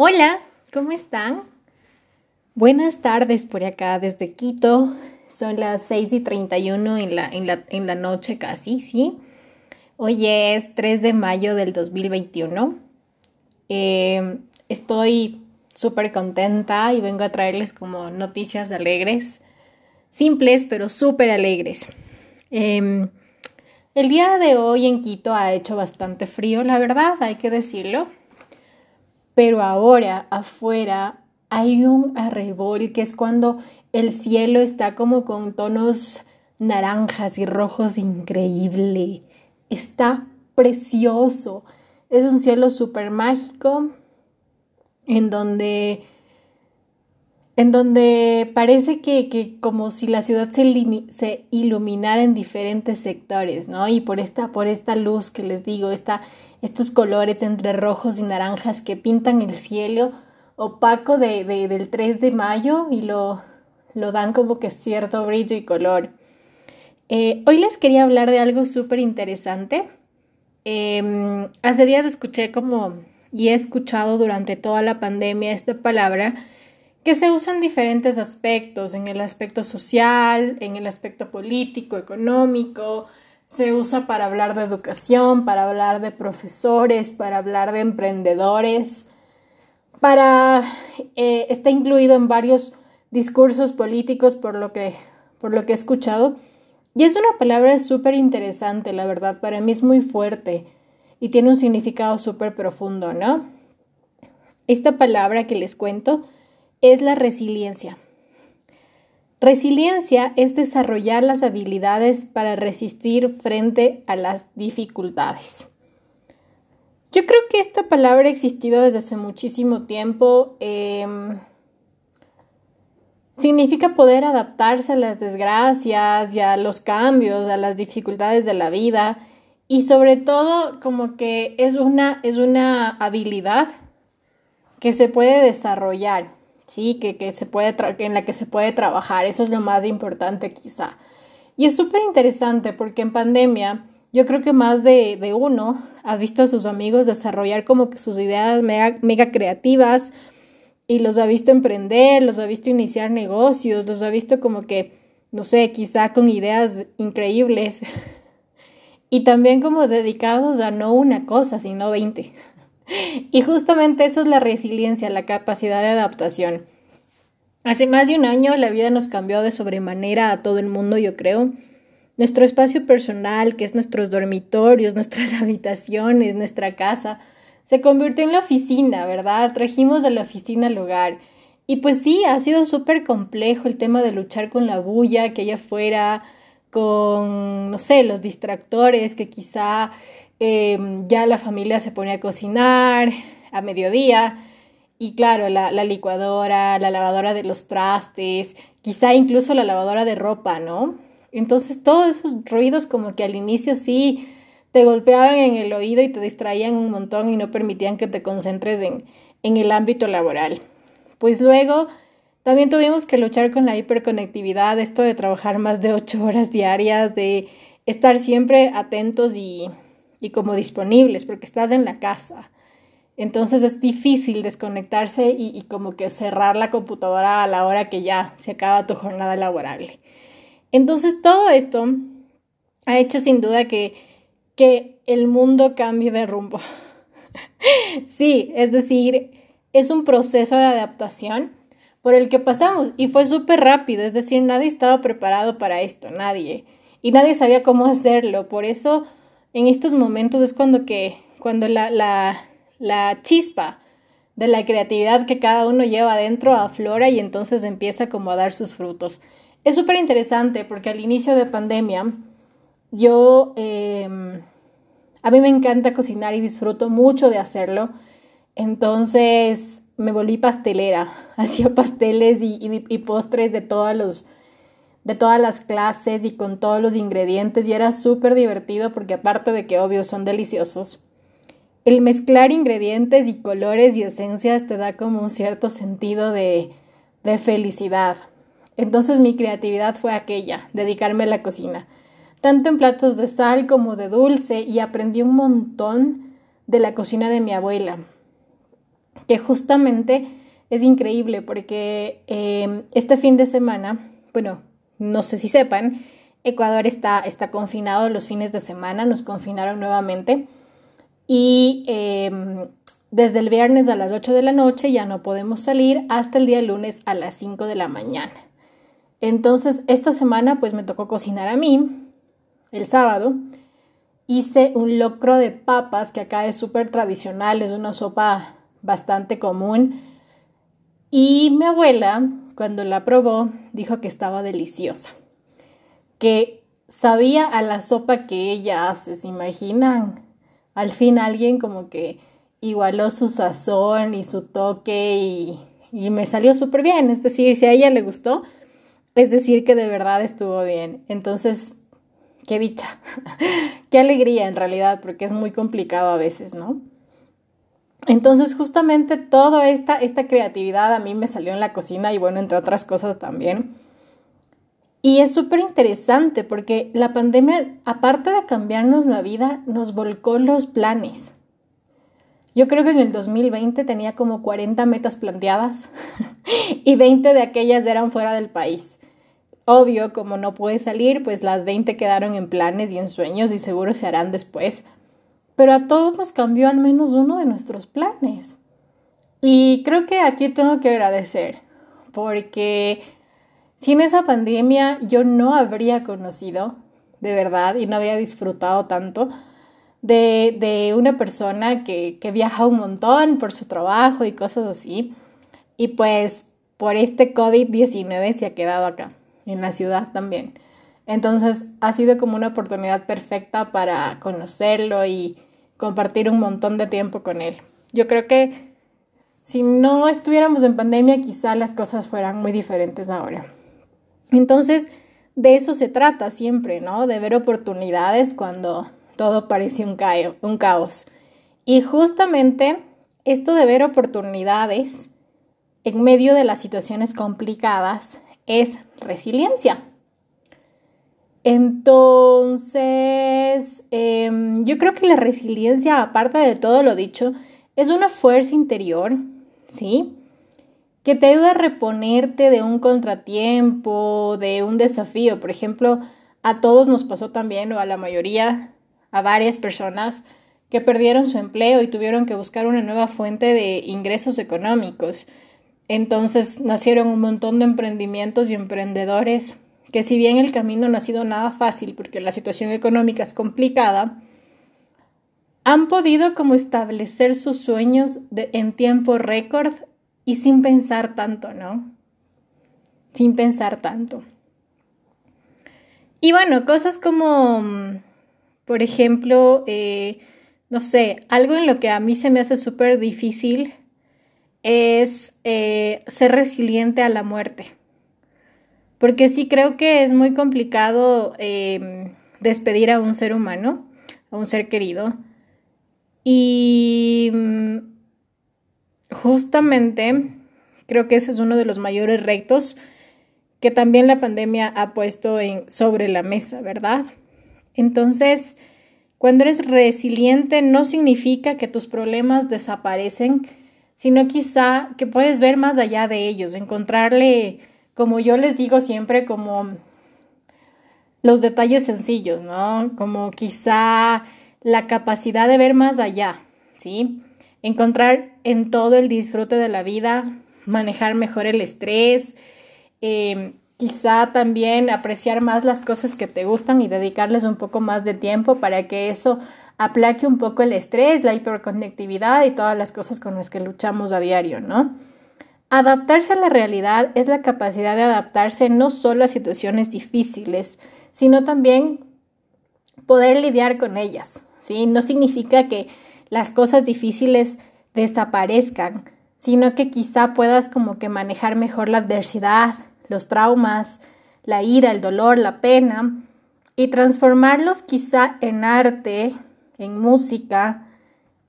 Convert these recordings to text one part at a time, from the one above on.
Hola, ¿cómo están? Buenas tardes por acá desde Quito. Son las 6 y 31 en la, en la, en la noche casi, ¿sí? Hoy es 3 de mayo del 2021. Eh, estoy súper contenta y vengo a traerles como noticias alegres, simples pero súper alegres. Eh, el día de hoy en Quito ha hecho bastante frío, la verdad, hay que decirlo pero ahora afuera hay un arrebol que es cuando el cielo está como con tonos naranjas y rojos increíble. Está precioso. Es un cielo súper mágico en donde en donde parece que, que, como si la ciudad se, iluminara en diferentes sectores, ¿no? Y por esta, por esta luz que les digo, esta, estos colores entre rojos y naranjas que pintan el cielo opaco de, del 3 de mayo y lo, lo dan como que cierto brillo y color. Eh, hoy les quería hablar de algo súper interesante. Em, hace días escuché como, y he escuchado durante toda la pandemia esta palabra, que se usa en diferentes aspectos, en el aspecto social, en el aspecto político, económico, se usa para hablar de educación, para hablar de profesores, para hablar de emprendedores, para eh, está incluido en varios discursos políticos por lo que por lo que he escuchado y es una palabra súper interesante, la verdad, para mí es muy fuerte y tiene un significado súper profundo, ¿no? Esta palabra que les cuento es la resiliencia. Resiliencia es desarrollar las habilidades para resistir frente a las dificultades. Yo creo que esta palabra ha existido desde hace muchísimo tiempo. Em, significa poder adaptarse a las desgracias y a los cambios, a las dificultades de la vida. Y sobre todo, como que es una, es una habilidad que se puede desarrollar. ¿Sí? Que, que se puede en la que se puede trabajar. Eso es lo más importante quizá. Y es súper interesante porque en pandemia yo creo que más de, uno ha visto a sus amigos desarrollar como que sus ideas mega, mega creativas y los ha visto emprender, los ha visto iniciar negocios, los ha visto como que, no sé, quizá con ideas increíbles. Y también como dedicados a no una cosa, sino veinte. Y justamente eso es la resiliencia, la capacidad de adaptación. Hace más de un año la vida nos cambió de sobremanera a todo el mundo, yo creo. Nuestro espacio personal, que es nuestros dormitorios, nuestras habitaciones, nuestra casa, se convirtió en la oficina, ¿verdad? Trajimos de la oficina al hogar. Y pues sí, ha sido súper complejo el tema de luchar con la bulla que hay afuera, con, no sé, los distractores que quizá Em, ya la familia se pone a cocinar a mediodía y claro, la, la, licuadora, la lavadora de los trastes, quizá incluso la lavadora de ropa, ¿no? Entonces todos esos ruidos como que al inicio sí te golpeaban en el oído y te distraían un montón y no permitían que te concentres en, en el ámbito laboral. Pues luego también tuvimos que luchar con la hiperconectividad, esto de trabajar más de ocho horas diarias, de estar siempre atentos y y como disponibles porque estás en la casa. Entonces es difícil desconectarse y, como que cerrar la computadora a la hora que ya se acaba tu jornada laboral. Entonces todo esto ha hecho sin duda que, que el mundo cambie de rumbo. sí, es decir, es un proceso de adaptación por el que pasamos y fue súper rápido, es decir, nadie estaba preparado para esto, nadie. Y nadie sabía cómo hacerlo, por eso en estos momentos es cuando que, cuando la, la, la chispa de la creatividad que cada uno lleva adentro aflora y entonces empieza como a dar sus frutos. Es súper interesante porque al inicio de pandemia yo, em, a mí me encanta cocinar y disfruto mucho de hacerlo. Entonces me volví pastelera, hacía pasteles y, y postres de todos los de todas las clases y con todos los ingredientes y era súper divertido porque aparte de que obvio son deliciosos, el mezclar ingredientes y colores y esencias te da como un cierto sentido de, de felicidad. Entonces mi creatividad fue aquella, dedicarme a la cocina, tanto en platos de sal como de dulce y aprendí un montón de la cocina de mi abuela. que justamente es increíble porque em, este fin de semana, bueno, no sé si sepan, Ecuador está, está confinado los fines de semana, nos confinaron nuevamente y em, desde el viernes a las 8 de la noche ya no podemos salir hasta el día lunes a las 5 de la mañana. Entonces, esta semana pues me tocó cocinar a mí, el sábado. Hice un locro de papas, que acá es súper tradicional, es una sopa bastante común. Y mi abuela, cuando la probó, dijo que estaba deliciosa, que sabía a la sopa que ella hace, ¿se imaginan? Al fin alguien como que igualó su sazón y su toque y, y me salió súper bien, es decir, si a ella le gustó, es decir que de verdad estuvo bien. Entonces, qué dicha, qué alegría en realidad, porque es muy complicado a veces, ¿no? Entonces, justamente toda esta, esta creatividad a mí me salió en la cocina y bueno, entre otras cosas también. Y es súper interesante porque la pandemia, aparte de cambiarnos la vida, nos volcó los planes. Yo creo que en el 2020 tenía como 40 metas planteadas y 20 de aquellas eran fuera del país. Obvio, como no pude salir, pues las 20 quedaron en planes y en sueños y seguro se harán después. Pero a todos nos cambió al menos uno de nuestros planes. Y creo que aquí tengo que agradecer, porque sin esa pandemia yo no habría conocido, de verdad, y no había disfrutado tanto de, de una persona que, que viaja un montón por su trabajo y cosas así. Y pues por este COVID-19 se ha quedado acá en la ciudad también. Entonces ha sido como una oportunidad perfecta para conocerlo y compartir un montón de tiempo con él. Yo creo que si no estuviéramos en pandemia, quizá las cosas fueran muy diferentes ahora. Entonces, de eso se trata siempre, ¿no? De ver oportunidades cuando todo parece un, un caos. Y justamente esto de ver oportunidades en medio de las situaciones complicadas es resiliencia. Entonces, em, yo creo que la resiliencia, aparte de todo lo dicho, es una fuerza interior, ¿sí? Que te ayuda a reponerte de un contratiempo, de un desafío. Por ejemplo, a todos nos pasó también, o a la mayoría, a varias personas, que perdieron su empleo y tuvieron que buscar una nueva fuente de ingresos económicos. Entonces nacieron un montón de emprendimientos y emprendedores que si bien el camino no ha sido nada fácil porque la situación económica es complicada, han podido como establecer sus sueños en tiempo récord y sin pensar tanto, ¿no? Sin pensar tanto. Y bueno, cosas como, por ejemplo, eh, no sé, algo en lo que a mí se me hace súper difícil es eh, ser resiliente a la muerte. Porque sí creo que es muy complicado em, despedir a un ser humano, a un ser querido. Y mm, justamente creo que ese es uno de los mayores retos que también la pandemia ha puesto sobre la mesa, ¿verdad? Entonces, cuando eres resiliente no significa que tus problemas desaparecen, sino quizá que puedes ver más allá de ellos, encontrarle, como yo les digo siempre, como los detalles sencillos, ¿no? Como quizá la capacidad de ver más allá, ¿sí? Encontrar en todo el disfrute de la vida, manejar mejor el estrés, em, quizá también apreciar más las cosas que te gustan y dedicarles un poco más de tiempo para que eso aplaque un poco el estrés, la hiperconectividad y todas las cosas con las que luchamos a diario, ¿no? Adaptarse a la realidad es la capacidad de adaptarse no solo a situaciones difíciles, sino también poder lidiar con ellas, ¿sí? No significa que las cosas difíciles desaparezcan, sino que quizá puedas como que manejar mejor la adversidad, los traumas, la ira, el dolor, la pena, y transformarlos quizá en arte, en música,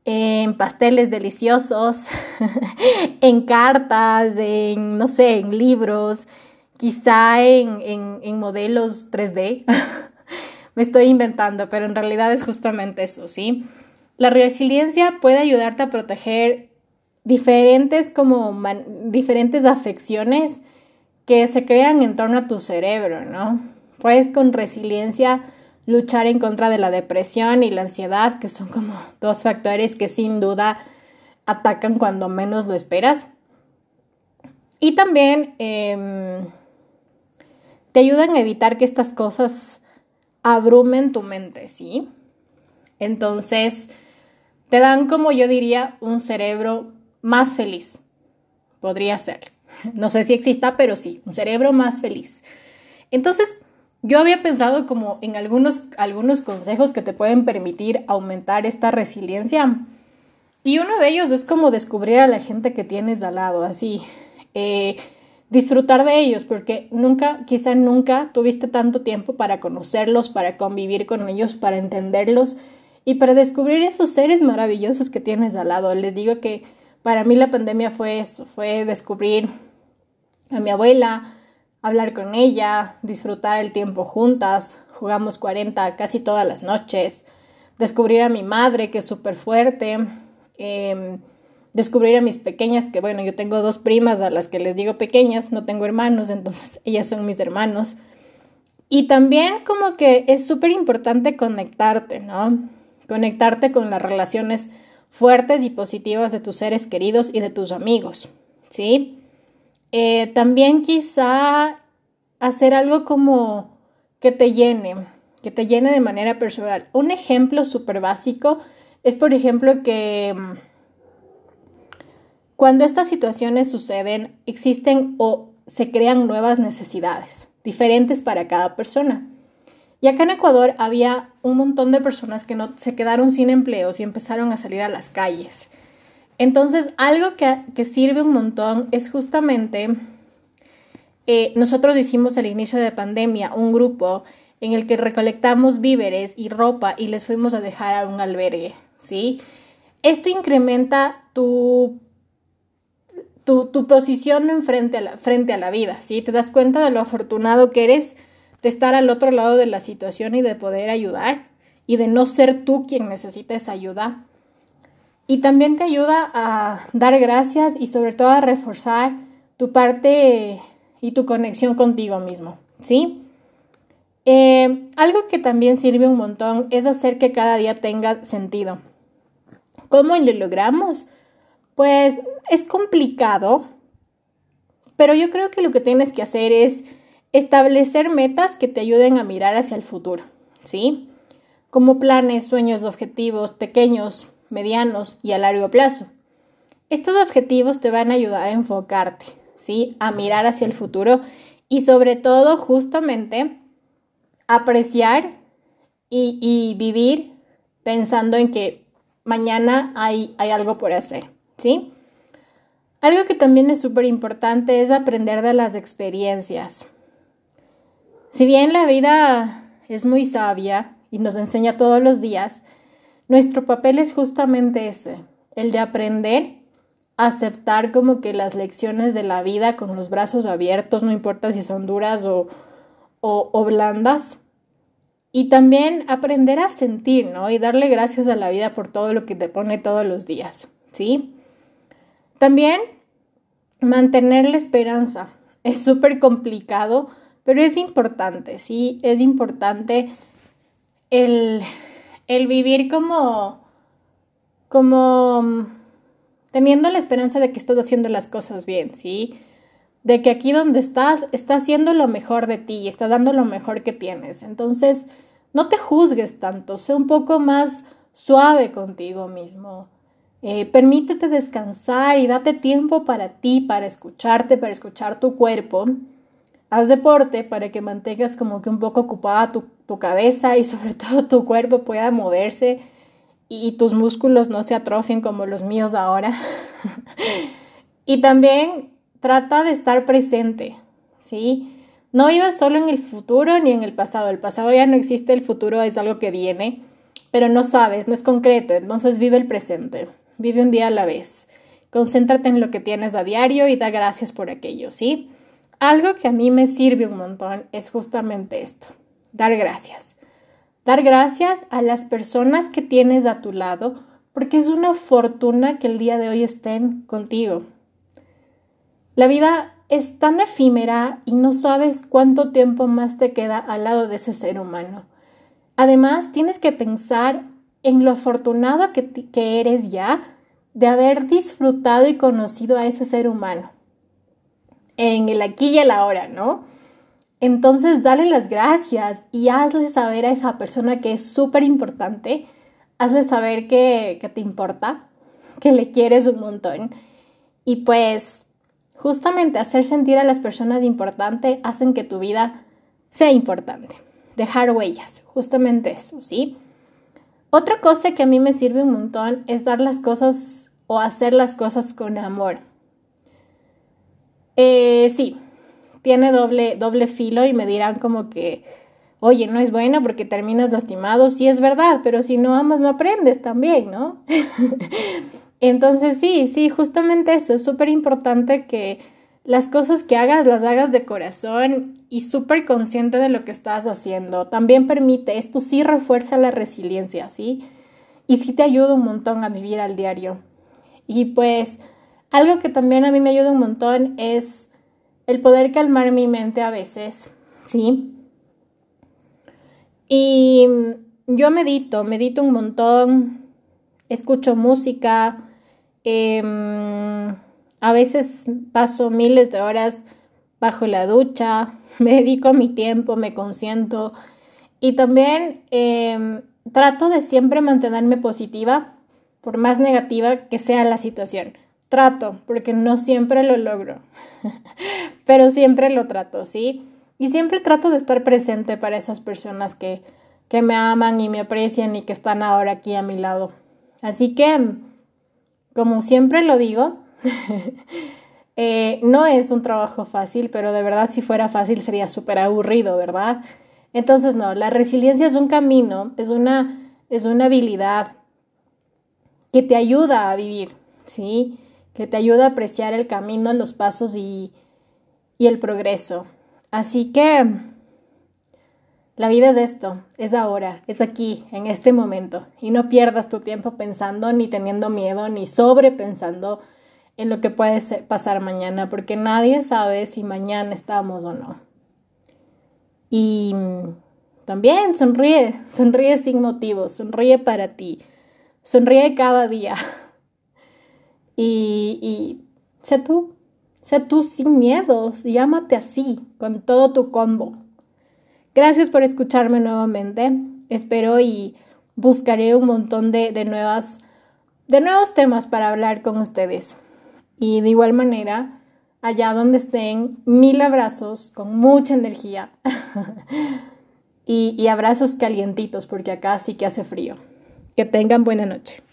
en pasteles deliciosos, en cartas, en, no sé, en libros, quizá en, en, modelos 3D. Me estoy inventando, pero en realidad es justamente eso, ¿sí? La resiliencia puede ayudarte a proteger diferentes como diferentes afecciones que se crean en torno a tu cerebro, ¿no? Puedes con resiliencia luchar en contra de la depresión y la ansiedad, que son como dos factores que sin duda atacan cuando menos lo esperas. Y también em, te ayudan a evitar que estas cosas abrumen tu mente, ¿sí? Entonces, te dan, como yo diría, un cerebro más feliz. Podría ser. No sé si exista, pero sí, un cerebro más feliz. Entonces, yo había pensado como en algunos, algunos consejos que te pueden permitir aumentar esta resiliencia. Y uno de ellos es como descubrir a la gente que tienes al lado, así. Eh, disfrutar de ellos, porque nunca, quizá nunca tuviste tanto tiempo para conocerlos, para convivir con ellos, para entenderlos y para descubrir esos seres maravillosos que tienes al lado. Les digo que para mí la pandemia fue eso, fue descubrir a mi abuela, hablar con ella, disfrutar el tiempo juntas, jugamos 40 casi todas las noches, descubrir a mi madre que es súper fuerte, em, descubrir a mis pequeñas, que bueno, yo tengo dos primas a las que les digo pequeñas, no tengo hermanos, entonces ellas son mis hermanos. Y también como que es súper importante conectarte, ¿no? Conectarte con las relaciones fuertes y positivas de tus seres queridos y de tus amigos, ¿sí? Eh, también quizá hacer algo como que te llene, que te llene de manera personal. Un ejemplo súper básico es, por ejemplo, que mm, cuando estas situaciones suceden, existen o se crean nuevas necesidades, diferentes para cada persona. Y acá en Ecuador había un montón de personas que no, se quedaron sin empleos y empezaron a salir a las calles. Entonces, algo que, sirve un montón es justamente, eh, nosotros hicimos al inicio de pandemia un grupo en el que recolectamos víveres y ropa y les fuimos a dejar a un albergue, ¿sí? Esto incrementa tu, tu, posición en frente a, la, frente a la vida, ¿sí? Te das cuenta de lo afortunado que eres de estar al otro lado de la situación y de poder ayudar y de no ser tú quien necesita esa ayuda y también te ayuda a dar gracias y sobre todo a reforzar tu parte y tu conexión contigo mismo, ¿sí? Eh, algo que también sirve un montón es hacer que cada día tenga sentido. ¿Cómo lo logramos? Pues es complicado, pero yo creo que lo que tienes que hacer es establecer metas que te ayuden a mirar hacia el futuro, ¿sí? Como planes, sueños, objetivos pequeños, medianos y a largo plazo. Estos objetivos te van a ayudar a enfocarte, ¿sí? A mirar hacia el futuro y sobre todo justamente apreciar y, vivir pensando en que mañana hay, algo por hacer, ¿sí? Algo que también es súper importante es aprender de las experiencias. Si bien la vida es muy sabia y nos enseña todos los días, nuestro papel es justamente ese, el de aprender aceptar como que las lecciones de la vida con los brazos abiertos, no importa si son duras o, o, blandas. Y también aprender a sentir, ¿no? Y darle gracias a la vida por todo lo que te pone todos los días, ¿sí? También mantener la esperanza. Es súper complicado, pero es importante, ¿sí? Es importante el el vivir como, como mm, teniendo la esperanza de que estás haciendo las cosas bien, ¿sí? De que aquí donde estás, estás haciendo lo mejor de ti, estás dando lo mejor que tienes. Entonces, no te juzgues tanto, sé un poco más suave contigo mismo. Eh, permítete descansar y date tiempo para ti, para escucharte, para escuchar tu cuerpo. Haz deporte para que mantengas como que un poco ocupada tu, cabeza y sobre todo tu cuerpo pueda moverse y tus músculos no se atrofien como los míos ahora. y también trata de estar presente, ¿sí? No vivas solo en el futuro ni en el pasado. El pasado ya no existe, el futuro es algo que viene, pero no sabes, no es concreto. Entonces vive el presente, vive un día a la vez. Concéntrate en lo que tienes a diario y da gracias por aquello, ¿sí? Algo que a mí me sirve un montón es justamente esto, dar gracias. Dar gracias a las personas que tienes a tu lado porque es una fortuna que el día de hoy estén contigo. La vida es tan efímera y no sabes cuánto tiempo más te queda al lado de ese ser humano. Además, tienes que pensar en lo afortunado que, eres ya de haber disfrutado y conocido a ese ser humano. En el aquí y el ahora, ¿no? Entonces, dale las gracias y hazle saber a esa persona que es súper importante, hazle saber que, que te importa, que le quieres un montón. Y pues Justamente hacer sentir a las personas importante hacen que tu vida sea importante. Dejar huellas, justamente eso, ¿sí? Otra cosa que a mí me sirve un montón es dar las cosas o hacer las cosas con amor. Eh, sí, tiene doble, doble filo y me dirán como que, oye, no es bueno porque terminas lastimado. Sí es verdad, pero si no amas no aprendes también, ¿no? Entonces sí, sí, justamente eso, es súper importante que las cosas que hagas las hagas de corazón y súper consciente de lo que estás haciendo. También permite, esto sí refuerza la resiliencia, ¿sí? Y sí te ayuda un montón a vivir al diario. Y pues algo que también a mí me ayuda un montón es el poder calmar mi mente a veces, ¿sí? Y yo medito, medito un montón, escucho música, Em, a veces paso miles de horas bajo la ducha, me dedico mi tiempo, me consiento y también em, trato de siempre mantenerme positiva, por más negativa que sea la situación. Trato, porque no siempre lo logro, pero siempre lo trato, ¿sí? Y siempre trato de estar presente para esas personas que, que me aman y me aprecian y que están ahora aquí a mi lado. Así que como siempre lo digo, eh, no es un trabajo fácil, pero de verdad si fuera fácil sería súper aburrido, ¿verdad? Entonces, no, la resiliencia es un camino, es una, es una habilidad que te ayuda a vivir, ¿sí? Que te ayuda a apreciar el camino, los pasos y, el progreso. Así que la vida es esto, es ahora, es aquí, en este momento. Y no pierdas tu tiempo pensando, ni teniendo miedo, ni sobrepensando en lo que puede pasar mañana, porque nadie sabe si mañana estamos o no. Y también sonríe, sonríe sin motivo, sonríe para ti, sonríe cada día. Y, sé tú, sé tú sin miedos, llámate así, con todo tu combo. Gracias por escucharme nuevamente. Espero y buscaré un montón de, nuevas, de nuevos temas para hablar con ustedes. Y de igual manera, allá donde estén, mil abrazos con mucha energía. y abrazos calientitos, porque acá sí que hace frío. Que tengan buena noche.